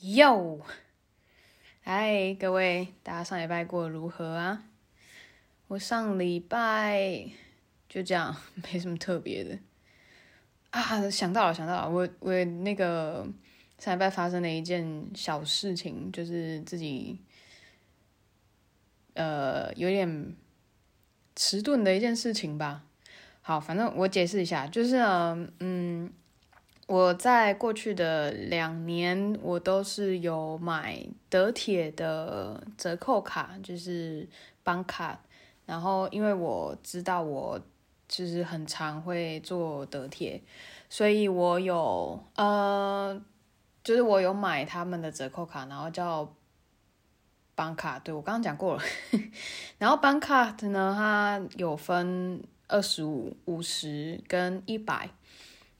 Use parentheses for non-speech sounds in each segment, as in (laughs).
哟，嗨，各位，大家上礼拜过得如何啊？我上礼拜就这样，没什么特别的啊。想到了，想到了，我我那个上礼拜发生了一件小事情，就是自己呃有点迟钝的一件事情吧。好，反正我解释一下，就是呢，嗯。我在过去的两年，我都是有买德铁的折扣卡，就是邦卡。然后，因为我知道我其实很常会坐德铁，所以我有呃，就是我有买他们的折扣卡，然后叫邦卡。对，我刚刚讲过了。(laughs) 然后邦卡呢，它有分二十五、五十跟一百。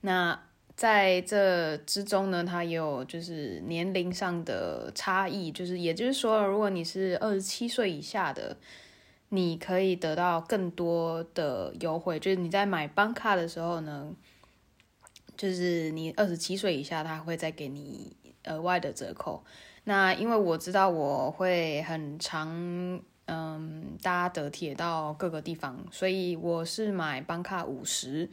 那在这之中呢，它也有就是年龄上的差异，就是也就是说，如果你是二十七岁以下的，你可以得到更多的优惠。就是你在买邦卡的时候呢，就是你二十七岁以下，他会再给你额外的折扣。那因为我知道我会很常嗯搭德铁到各个地方，所以我是买邦卡五十。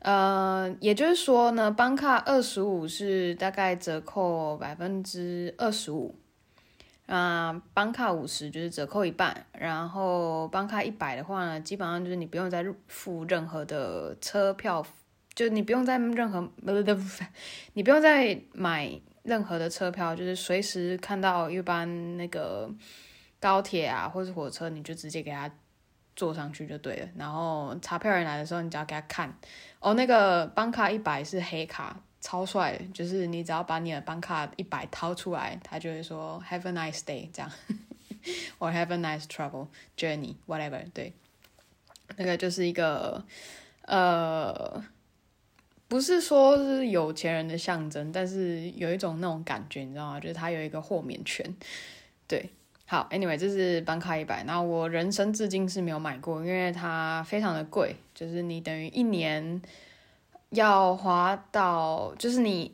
呃，也就是说呢，班卡二十五是大概折扣百分之二十五，啊，班卡五十就是折扣一半，然后班卡一百的话呢，基本上就是你不用再付任何的车票，就你不用再任何不不不，(laughs) 你不用再买任何的车票，就是随时看到一般那个高铁啊或是火车，你就直接给他坐上去就对了，然后查票人来的时候，你只要给他看。哦，那个邦卡一百是黑卡，超帅，就是你只要把你的邦卡一百掏出来，他就会说 Have a nice day 这样，(laughs) 或 Have a nice travel journey whatever。对，那个就是一个呃，不是说是有钱人的象征，但是有一种那种感觉，你知道吗？就是他有一个豁免权，对。好，Anyway，这是邦卡一百，然后我人生至今是没有买过，因为它非常的贵，就是你等于一年要花到，就是你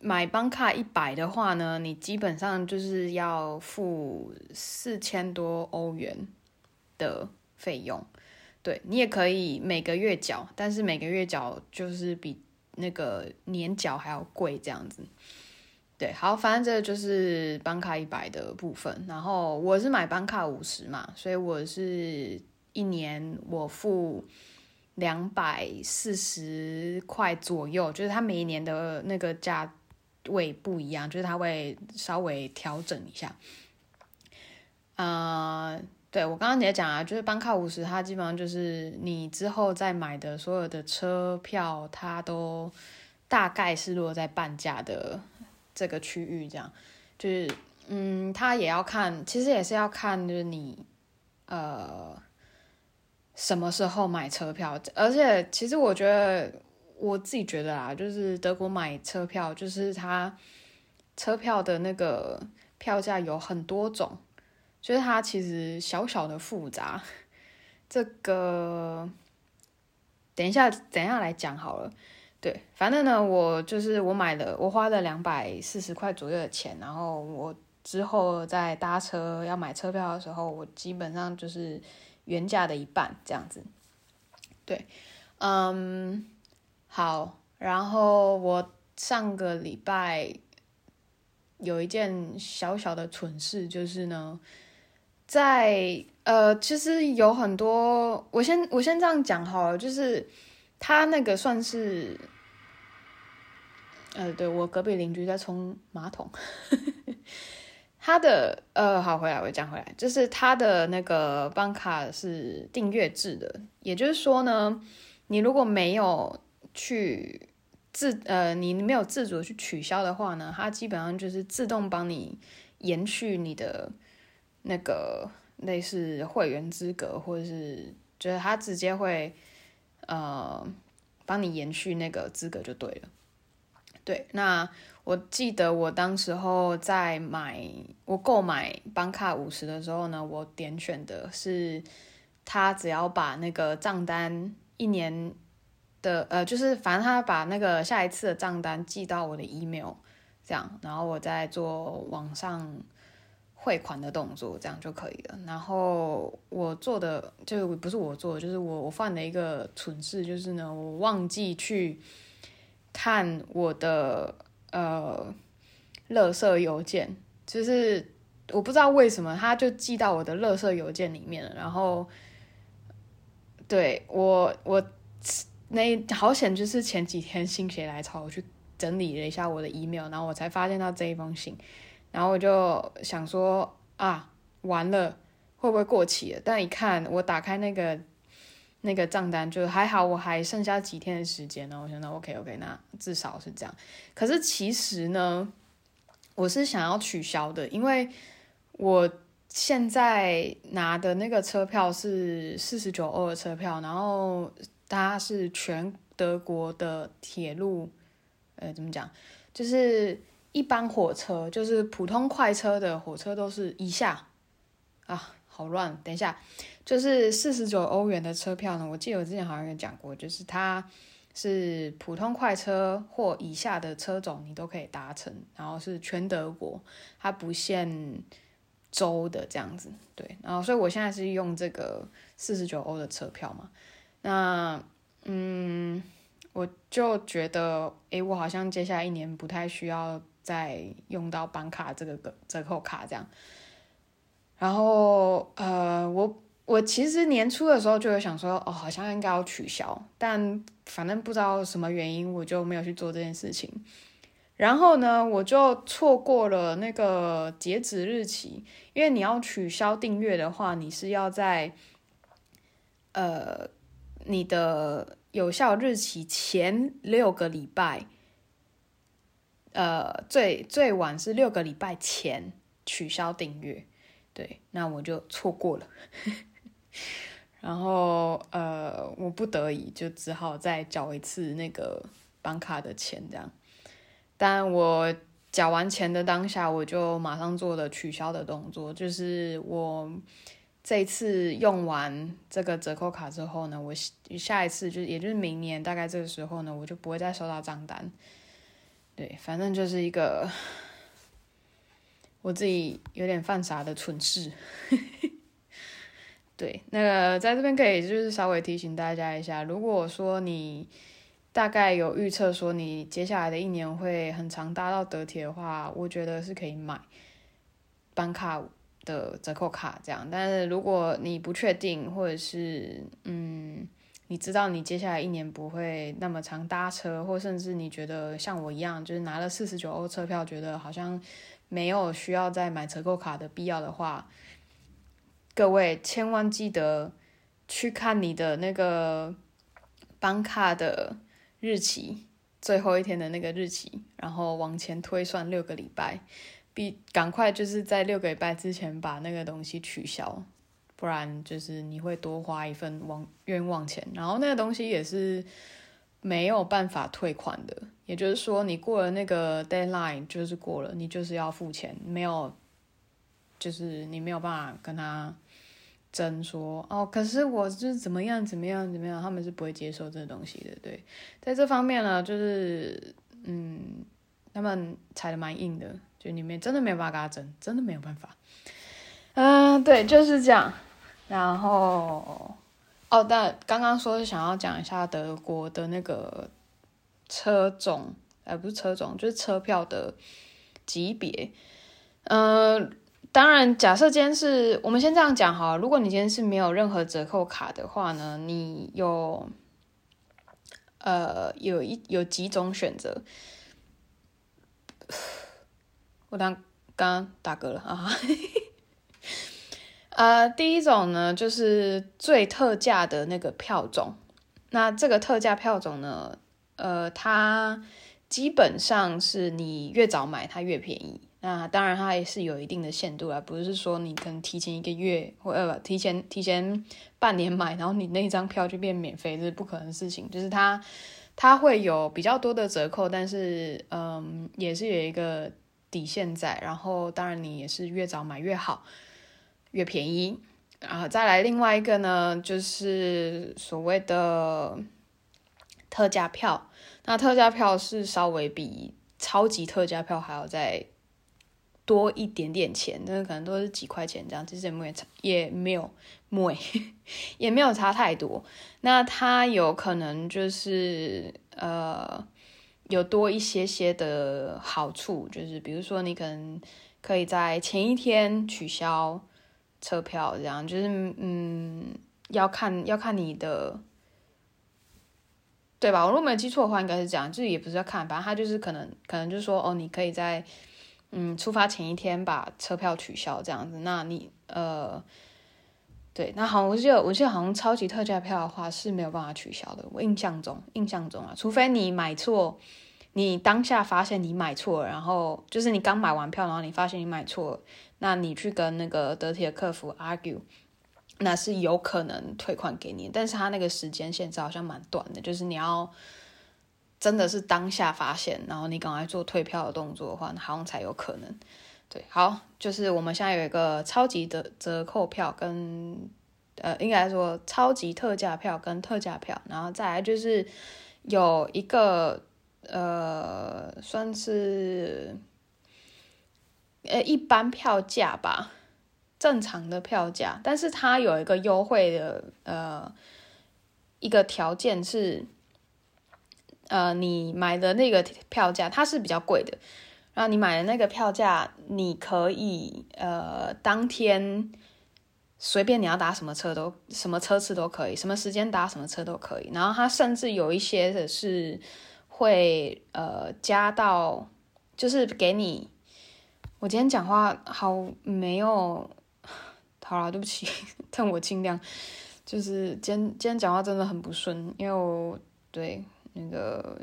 买邦卡一百的话呢，你基本上就是要付四千多欧元的费用。对，你也可以每个月缴，但是每个月缴就是比那个年缴还要贵这样子。对，好，反正这个就是班卡一百的部分。然后我是买班卡五十嘛，所以我是一年我付两百四十块左右，就是它每一年的那个价位不一样，就是它会稍微调整一下。啊、对，我刚刚也讲啊，就是班卡五十，它基本上就是你之后再买的所有的车票，它都大概是落在半价的。这个区域这样，就是，嗯，他也要看，其实也是要看，就是你，呃，什么时候买车票，而且其实我觉得，我自己觉得啊，就是德国买车票，就是它车票的那个票价有很多种，就是它其实小小的复杂，这个等一下，等一下来讲好了。对，反正呢，我就是我买了，我花了两百四十块左右的钱，然后我之后在搭车要买车票的时候，我基本上就是原价的一半这样子。对，嗯，好，然后我上个礼拜有一件小小的蠢事，就是呢，在呃，其实有很多，我先我先这样讲好了，就是他那个算是。呃，对，我隔壁邻居在冲马桶，他的呃，好，回来我讲回来，就是他的那个办卡是订阅制的，也就是说呢，你如果没有去自呃，你没有自主去取消的话呢，它基本上就是自动帮你延续你的那个类似会员资格，或者是就是他直接会呃帮你延续那个资格就对了。对，那我记得我当时候在买我购买邦卡五十的时候呢，我点选的是他只要把那个账单一年的呃，就是反正他把那个下一次的账单寄到我的 email 这样，然后我再做网上汇款的动作，这样就可以了。然后我做的就不是我做的，就是我我犯了一个蠢事，就是呢，我忘记去看我的呃，垃圾邮件，就是我不知道为什么，他就寄到我的垃圾邮件里面了。然后，对我我那好险，就是前几天心血来潮，我去整理了一下我的 email，然后我才发现到这一封信。然后我就想说啊，完了，会不会过期了？但一看，我打开那个那个账单，就还好，我还剩下几天的时间呢。我想到 OK OK，那至少是这样。可是其实呢，我是想要取消的，因为我现在拿的那个车票是四十九欧的车票，然后它是全德国的铁路，呃，怎么讲？就是。一般火车就是普通快车的火车都是以下啊，好乱。等一下，就是四十九欧元的车票呢，我记得我之前好像有讲过，就是它是普通快车或以下的车种你都可以搭乘，然后是全德国，它不限州的这样子。对，然后所以我现在是用这个四十九欧的车票嘛，那嗯，我就觉得，诶，我好像接下来一年不太需要。再用到绑卡这个个折扣卡这样，然后呃，我我其实年初的时候就有想说，哦，好像应该要取消，但反正不知道什么原因，我就没有去做这件事情。然后呢，我就错过了那个截止日期，因为你要取消订阅的话，你是要在呃你的有效日期前六个礼拜。呃，最最晚是六个礼拜前取消订阅，对，那我就错过了，(laughs) 然后呃，我不得已就只好再缴一次那个办卡的钱，这样。但我缴完钱的当下，我就马上做了取消的动作，就是我这次用完这个折扣卡之后呢，我下一次就也就是明年大概这个时候呢，我就不会再收到账单。对，反正就是一个我自己有点犯傻的蠢事。对，那个在这边可以就是稍微提醒大家一下，如果说你大概有预测说你接下来的一年会很常搭到德铁的话，我觉得是可以买班卡的折扣卡这样。但是如果你不确定，或者是嗯。你知道你接下来一年不会那么常搭车，或甚至你觉得像我一样，就是拿了四十九欧车票，觉得好像没有需要再买折扣卡的必要的话，各位千万记得去看你的那个办卡的日期，最后一天的那个日期，然后往前推算六个礼拜，必赶快就是在六个礼拜之前把那个东西取消。不然就是你会多花一份枉冤枉钱，然后那个东西也是没有办法退款的。也就是说，你过了那个 deadline 就是过了，你就是要付钱，没有，就是你没有办法跟他争说哦，可是我就是怎么样怎么样怎么样，他们是不会接受这个东西的。对，在这方面呢，就是嗯，他们踩的蛮硬的，就你们真的没有办法跟他争，真的没有办法。嗯、对，就是这样。然后，哦，但刚刚说是想要讲一下德国的那个车种，呃，不是车种，就是车票的级别。呃，当然，假设今天是我们先这样讲哈，如果你今天是没有任何折扣卡的话呢，你有，呃，有一有几种选择。(sighs) 我刚刚打嗝了啊。呃，第一种呢，就是最特价的那个票种。那这个特价票种呢，呃，它基本上是你越早买它越便宜。那当然它也是有一定的限度啊，不是说你可能提前一个月或呃提前提前半年买，然后你那张票就变免费，这是不可能的事情。就是它它会有比较多的折扣，但是嗯，也是有一个底线在。然后当然你也是越早买越好。越便宜，然后再来另外一个呢，就是所谓的特价票。那特价票是稍微比超级特价票还要再多一点点钱，但是可能都是几块钱这样，其实也没有差，也没有没 (laughs) 也没有差太多。那它有可能就是呃有多一些些的好处，就是比如说你可能可以在前一天取消车票，这样就是嗯要看要看你的。对吧？我如果没有记错的话，应该是这样，就是也不是要看，反正他就是可能，可能就是说，哦，你可以在嗯出发前一天把车票取消这样子。那你呃，对，那好，我记得我记得好像超级特价票的话是没有办法取消的。我印象中，印象中啊，除非你买错，你当下发现你买错了，然后就是你刚买完票，然后你发现你买错了，那你去跟那个德铁的客服 argue。那是有可能退款给你，但是他那个时间限制好像蛮短的，就是你要真的是当下发现，然后你赶快做退票的动作的话，好像才有可能。对，好，就是我们现在有一个超级的折扣票跟呃，应该说超级特价票跟特价票，然后再来就是有一个呃，算是呃一般票价吧。正常的票价，但是它有一个优惠的呃一个条件是，呃，你买的那个票价它是比较贵的，然后你买的那个票价，你可以呃当天随便你要搭什么车都什么车次都可以，什么时间搭什么车都可以，然后它甚至有一些的是会呃加到，就是给你，我今天讲话好没有。(sighs) 好啦，对不起，(laughs) 但我尽量，就是今天今天讲话真的很不顺，因为我对那个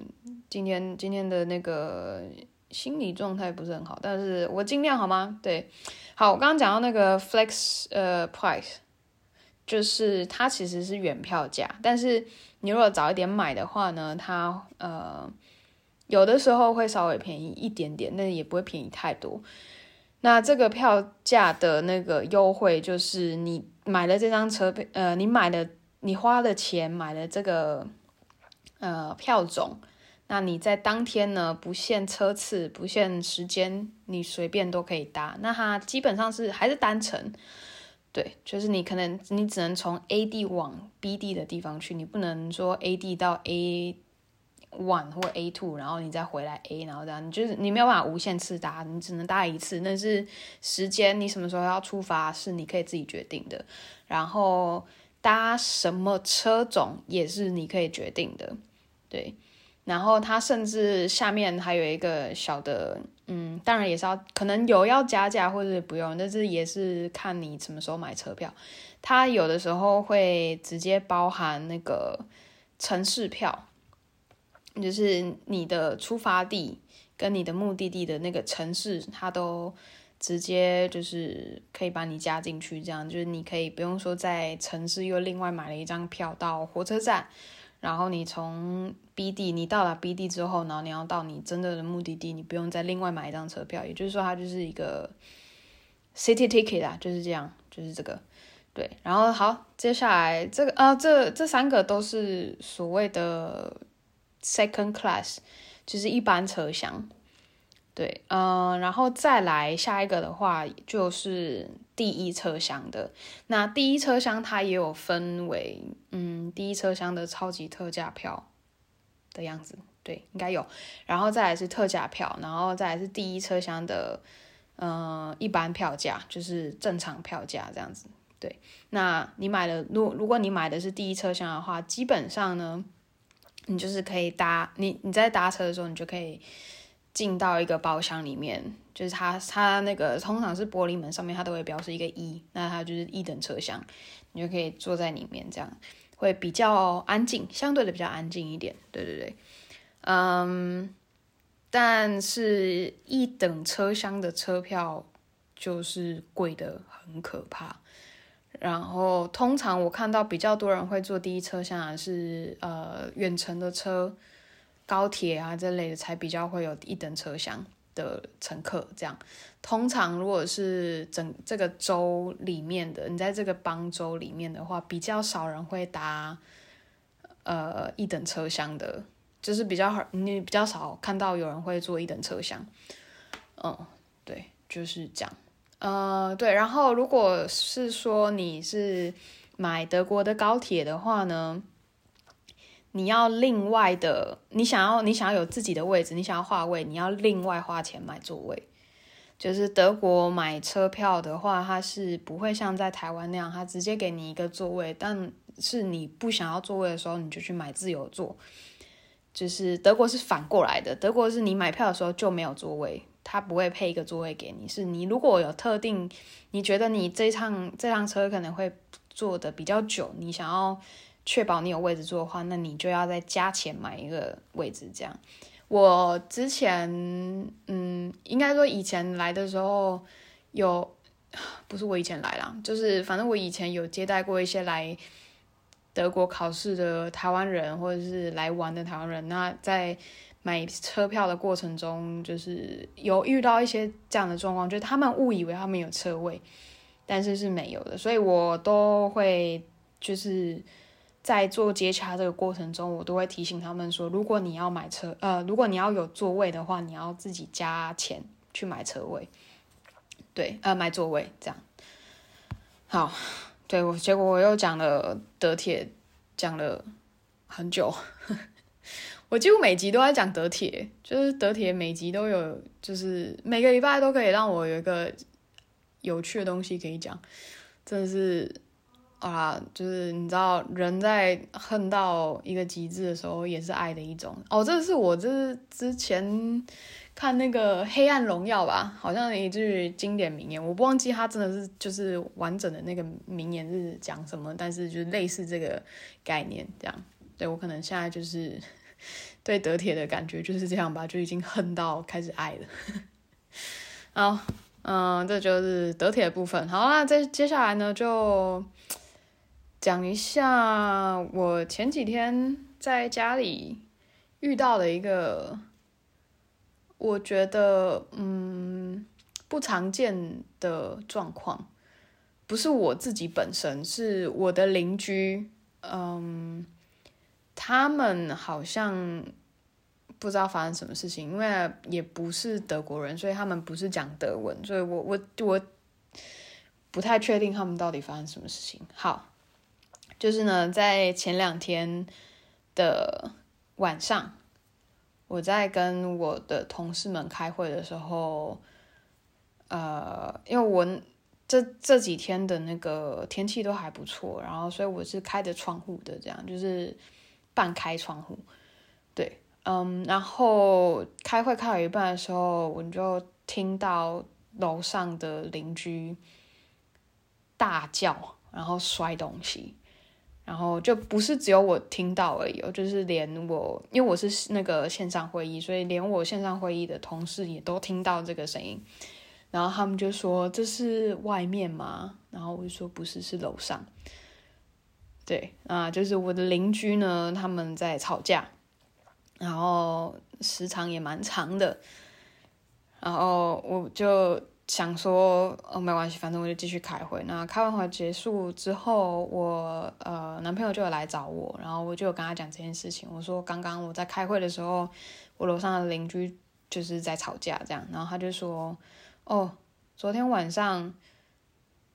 今天今天的那个心理状态不是很好，但是我尽量好吗？对，好，我刚刚讲到那个 flex 呃 price，就是它其实是原票价，但是你如果早一点买的话呢，它呃有的时候会稍微便宜一点点，但也不会便宜太多。那这个票价的那个优惠，就是你买了这张车票，呃，你买的你花的钱买了这个呃票种，那你在当天呢，不限车次，不限时间，你随便都可以搭。那它基本上是还是单程，对，就是你可能你只能从 A 地往 B 地的地方去，你不能说 A 地到 A。One 或 A two，然后你再回来 A，然后这样，你就是你没有办法无限次搭，你只能搭一次。但是时间你什么时候要出发是你可以自己决定的，然后搭什么车种也是你可以决定的，对。然后它甚至下面还有一个小的，嗯，当然也是要可能有要加价或者不用，但是也是看你什么时候买车票。它有的时候会直接包含那个城市票。就是你的出发地跟你的目的地的那个城市，它都直接就是可以把你加进去，这样就是你可以不用说在城市又另外买了一张票到火车站，然后你从 B 地你到达 B 地之后，然后你要到你真正的目的地，你不用再另外买一张车票，也就是说它就是一个 city ticket 啊，就是这样，就是这个对。然后好，接下来这个啊，这这三个都是所谓的。Second class 就是一般车厢，对，嗯、然后再来下一个的话就是第一车厢的。那第一车厢它也有分为，嗯，第一车厢的超级特价票的样子，对，应该有。然后再来是特价票，然后再来是第一车厢的，嗯、一般票价就是正常票价这样子，对。那你买的，如如果你买的是第一车厢的话，基本上呢。你就是可以搭你你在搭车的时候，你就可以进到一个包厢里面，就是它它那个通常是玻璃门上面它都会标示一个一，那它就是一等车厢，你就可以坐在里面，这样会比较安静，相对的比较安静一点。对对对，嗯，但是一等车厢的车票就是贵得很可怕。然后通常我看到比较多人会坐第一车厢的是呃远程的车，高铁啊这类的才比较会有一等车厢的乘客。这样通常如果是整这个州里面的，你在这个邦州里面的话，比较少人会搭呃一等车厢的就是比较你比较少看到有人会坐一等车厢。嗯，对，就是这样。呃，对，然后如果是说你是买德国的高铁的话呢，你要另外的，你想要你想要有自己的位置，你想要划位，你要另外花钱买座位。就是德国买车票的话，它是不会像在台湾那样，它直接给你一个座位，但是你不想要座位的时候，你就去买自由座。就是德国是反过来的，德国是你买票的时候就没有座位。他不会配一个座位给你，是你如果有特定，你觉得你这趟这趟车可能会坐的比较久，你想要确保你有位置坐的话，那你就要再加钱买一个位置。这样，我之前嗯，应该说以前来的时候有，(sighs) 不是我以前来啦，就是反正我以前有接待过一些来德国考试的台湾人，或者是来玩的台湾人，那在。买车票的过程中，就是有遇到一些这样的状况，就是他们误以为他们有车位，但是是没有的，所以我都会就是在做接洽这个过程中，我都会提醒他们说，如果你要买车，呃，如果你要有座位的话，你要自己加钱去买车位，对，呃，买座位这样。好，对，我结果我又讲了德铁，讲了很久。我几乎每集都在讲德铁，就是德铁每集都有，就是每个礼拜都可以让我有一个有趣的东西可以讲，真的是啊，就是你知道，人在恨到一个极致的时候，也是爱的一种。哦，这是我这是之前看那个《黑暗荣耀》吧，好像一句经典名言，我不忘记他真的是就是完整的那个名言是讲什么，但是就是类似这个概念这样。对，我可能现在就是。对德铁的感觉就是这样吧，就已经恨到开始爱了。好，嗯，这就是德铁的部分。好，那接接下来呢，就讲一下我前几天在家里遇到的一个，我觉得嗯不常见的状况，不是我自己本身，是我的邻居，嗯。他们好像不知道发生什么事情，因为也不是德国人，所以他们不是讲德文，所以我我我不太确定他们到底发生什么事情。好，就是呢，在前两天的晚上，我在跟我的同事们开会的时候，呃，因为我这这几天的那个天气都还不错，然后所以我是开着窗户的，这样就是。半开窗户，对，嗯，然后开会开到一半的时候，我就听到楼上的邻居大叫，然后摔东西，然后就不是只有我听到而已，就是连我，因为我是那个线上会议，所以连我线上会议的同事也都听到这个声音，然后他们就说，这是外面吗？然后我就说不是，是楼上。对啊，就是我的邻居呢，他们在吵架，然后时长也蛮长的，然后我就想说，哦，没关系，反正我就继续开会。那开完会结束之后，我呃男朋友就有来找我，然后我就有跟他讲这件事情。我说刚刚我在开会的时候，我楼上的邻居就是在吵架这样，然后他就说，哦，昨天晚上。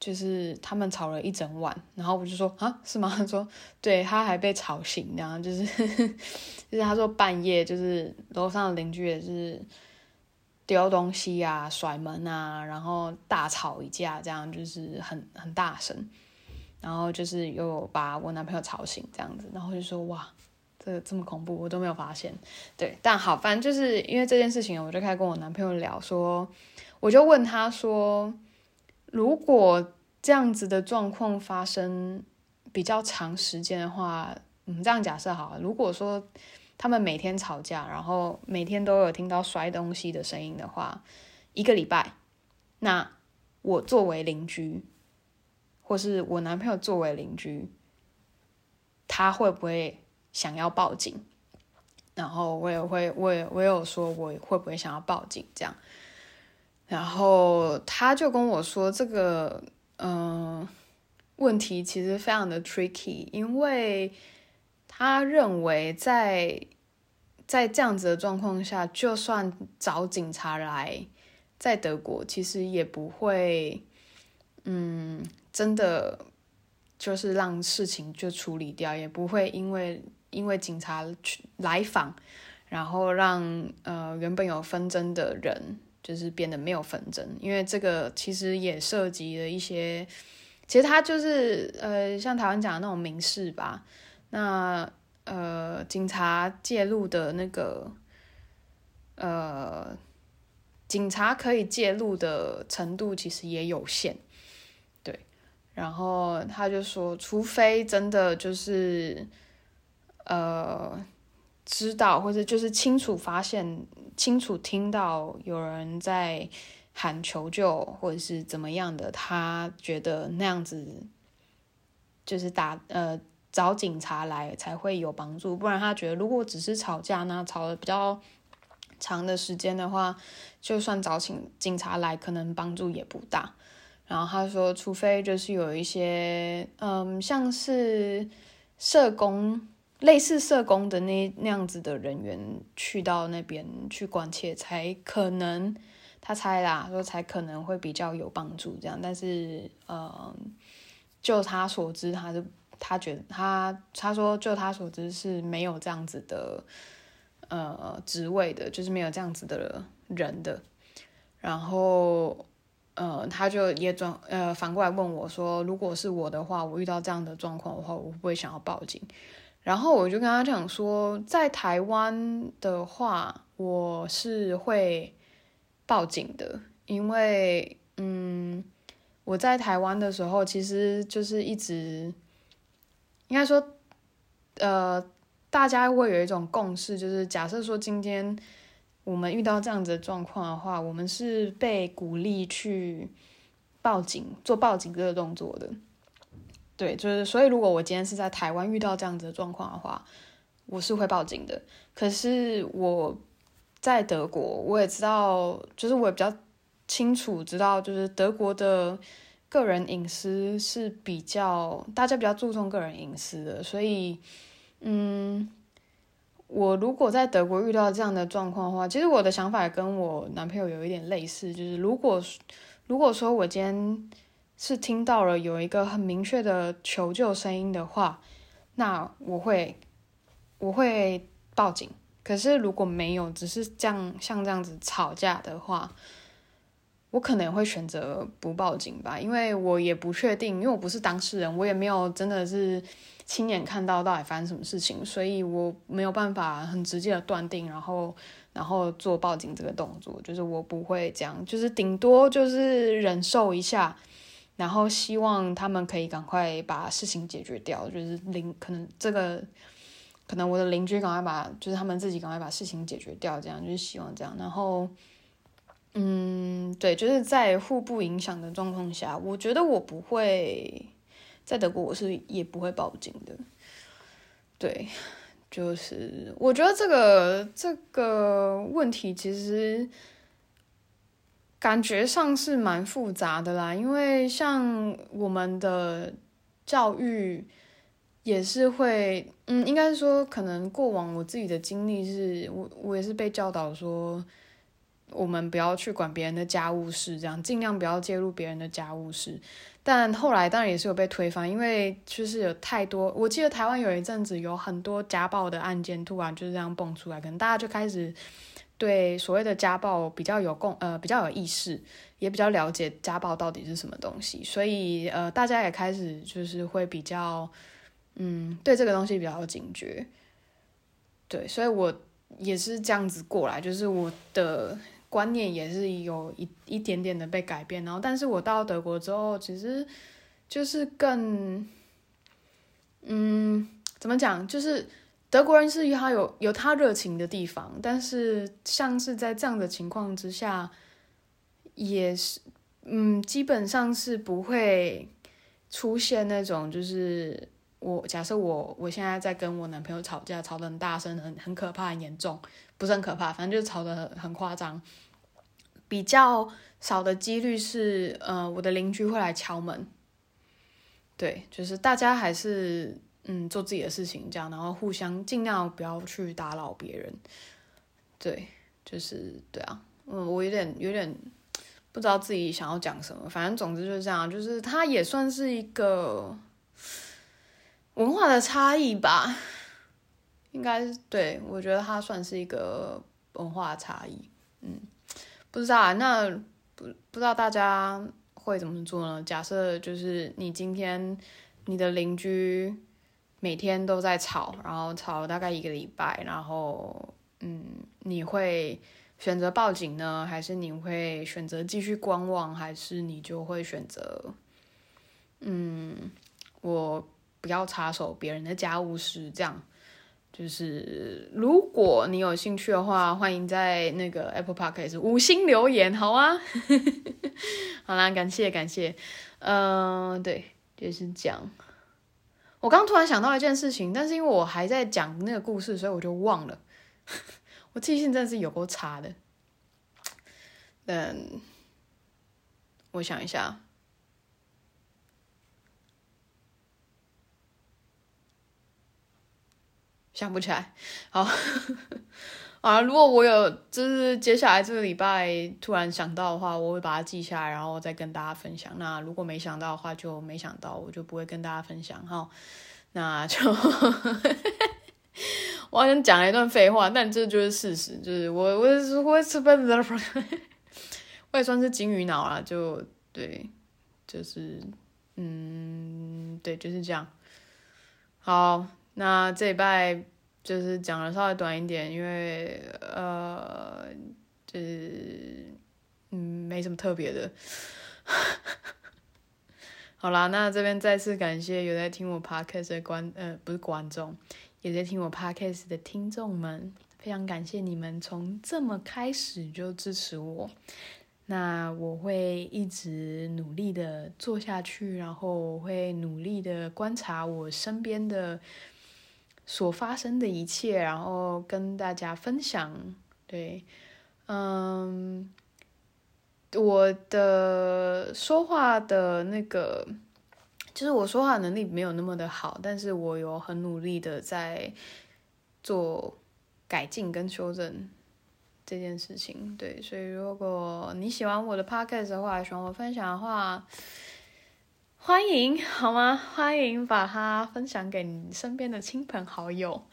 就是他们吵了一整晚，然后我就说啊，是吗？(laughs) 他说对，他还被吵醒，然后就是就是他说半夜就是楼上的邻居也是丢东西啊、甩门啊，然后大吵一架，这样就是很很大声，然后就是又把我男朋友吵醒这样子，然后就说哇，这这么恐怖，我都没有发现。对，但好，反正就是因为这件事情，我就开始跟我男朋友聊说，我就问他说。如果这样子的状况发生比较长时间的话，嗯，这样假设好。如果说他们每天吵架，然后每天都有听到摔东西的声音的话，一个礼拜，那我作为邻居，或是我男朋友作为邻居，他会不会想要报警？然后我也会，我也我有说，我会不会想要报警？这样。然后他就跟我说，这个嗯、问题其实非常的 tricky，因为他认为在在这样子的状况下，就算找警察来，在德国其实也不会，嗯，真的就是让事情就处理掉，也不会因为因为警察去来访，然后让呃原本有纷争的人就是变得没有纷争，因为这个其实也涉及了一些，其实他就是呃像台湾讲的那种民事吧，那。呃，警察介入的那个，呃，警察可以介入的程度其实也有限，对。然后他就说，除非真的就是，呃，知道或者就是清楚发现、清楚听到有人在喊求救或者是怎么样的，他觉得那样子就是打呃。找警察来才会有帮助，不然他觉得如果只是吵架，那吵的比较长的时间的话，就算找警警察来，可能帮助也不大。然后他说，除非就是有一些，嗯，像是社工，类似社工的那那样子的人员去到那边去关切，才可能他猜啦，说才可能会比较有帮助这样。但是，嗯，就他所知，他是。他觉得他他说，就他所知是没有这样子的呃职位的，就是没有这样子的人的。然后呃，他就也转呃反过来问我说，如果是我的话，我遇到这样的状况的话，我会不会想要报警？然后我就跟他讲说，在台湾的话，我是会报警的，因为嗯，我在台湾的时候，其实就是一直。应该说，呃，大家会有一种共识，就是假设说今天我们遇到这样子的状况的话，我们是被鼓励去报警，做报警这个动作的。对，就是所以如果我今天是在台湾遇到这样子的状况的话，我是会报警的。可是我在德国，我也知道，就是我也比较清楚知道，就是德国的。个人隐私是比较大家比较注重个人隐私的，所以，嗯，我如果在德国遇到这样的状况的话，其实我的想法跟我男朋友有一点类似，就是如果如果说我今天是听到了有一个很明确的求救声音的话，那我会我会报警。可是如果没有，只是这样像这样子吵架的话。我可能会选择不报警吧，因为我也不确定，因为我不是当事人，我也没有真的是亲眼看到到底发生什么事情，所以我没有办法很直接的断定，然后然后做报警这个动作，就是我不会这样，就是顶多就是忍受一下，然后希望他们可以赶快把事情解决掉，就是邻可能这个可能我的邻居赶快把，就是他们自己赶快把事情解决掉，这样就是希望这样，然后。嗯，对，就是在互不影响的状况下，我觉得我不会在德国，我是也不会报警的。对，就是我觉得这个这个问题其实感觉上是蛮复杂的啦，因为像我们的教育也是会，嗯，应该说可能过往我自己的经历是我我也是被教导说。我们不要去管别人的家务事，这样尽量不要介入别人的家务事。但后来当然也是有被推翻，因为就是有太多。我记得台湾有一阵子有很多家暴的案件，突然就是这样蹦出来，可能大家就开始对所谓的家暴比较有共呃比较有意识，也比较了解家暴到底是什么东西，所以呃大家也开始就是会比较嗯对这个东西比较有警觉。对，所以我也是这样子过来，就是我的。观念也是有一一点点的被改变，然后，但是我到德国之后，其实就是更，嗯，怎么讲？就是德国人是他有有他热情的地方，但是像是在这样的情况之下，也是，嗯，基本上是不会出现那种，就是我假设我我现在在跟我男朋友吵架，吵得很大声，很很可怕，很严重，不是很可怕，反正就吵得很很夸张。比较少的几率是，呃，我的邻居会来敲门。对，就是大家还是嗯，做自己的事情，这样，然后互相尽量不要去打扰别人。对，就是对啊，嗯，我有点有点不知道自己想要讲什么，反正总之就是这样，就是它也算是一个文化的差异吧，应该对，我觉得它算是一个文化差异。嗯，不知道啊，那不不知道大家会怎么做呢？假设就是你今天你的邻居。每天都在吵，然后吵大概一个礼拜，然后，嗯，你会选择报警呢，还是你会选择继续观望，还是你就会选择，嗯，我不要插手别人的家务事，这样，就是如果你有兴趣的话，欢迎在那个 Apple Podcast 五星留言，好啊，(laughs) 好啦，感谢感谢，嗯、对，就是讲。我刚突然想到一件事情，但是因为我还在讲那个故事，所以我就忘了。(laughs) 我记性真的是有够差的。嗯，我想一下，想不起来。好。啊，如果我有就是接下来这个礼拜突然想到的话，我会把它记下来，然后再跟大家分享。那如果没想到的话，就没想到，我就不会跟大家分享哈。那就我好像讲了一段废话，但这就是事实，就是我我我是不我也算是金鱼脑啊，就对，就是嗯，对，就是这样。好，那这礼拜。就是讲的稍微短一点，因为呃，就是嗯，没什么特别的。(laughs) 好啦，那这边再次感谢有在听我 podcast 的观呃，不是观众，也在听我 podcast 的听众们，非常感谢你们从这么开始就支持我。那我会一直努力的做下去，然后我会努力的观察我身边的。所发生的一切，然后跟大家分享。对，嗯，我的说话的那个，就是我说话能力没有那么的好，但是我有很努力的在做改进跟修正这件事情。对，所以如果你喜欢我的 podcast 的话，喜欢我分享的话。欢迎，好吗？欢迎把它分享给你身边的亲朋好友。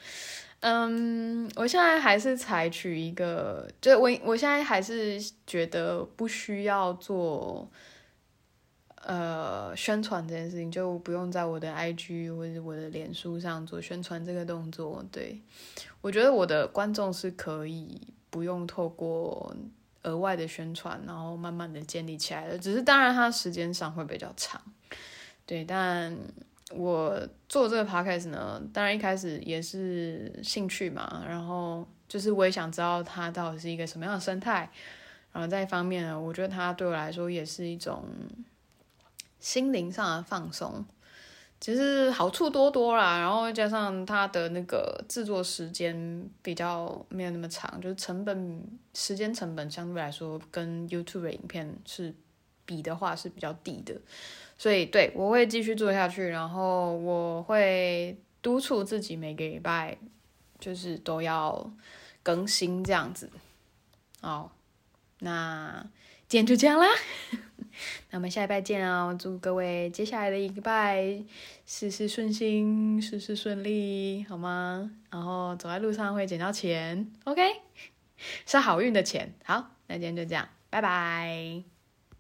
嗯，我现在还是采取一个，就我我现在还是觉得不需要做呃宣传这件事情，就不用在我的 IG 或者我的脸书上做宣传这个动作。对，我觉得我的观众是可以不用透过额外的宣传，然后慢慢的建立起来的。只是当然，它时间上会比较长。对，但我做这个 podcast 呢，当然一开始也是兴趣嘛，然后就是我也想知道它到底是一个什么样的生态，然后再一方面呢，我觉得它对我来说也是一种心灵上的放松，其实好处多多啦，然后加上它的那个制作时间比较没有那么长，就是成本时间成本相对来说跟 YouTube 影片是比的话是比较低的。所以，对，我会继续做下去，然后我会督促自己每个礼拜就是都要更新这样子。好，那今天就这样啦，(laughs) 那我们下礼拜见哦！祝各位接下来的一个礼拜事事顺心，事事顺利，好吗？然后走在路上会捡到钱，OK，是好运的钱。好，那今天就这样，拜拜。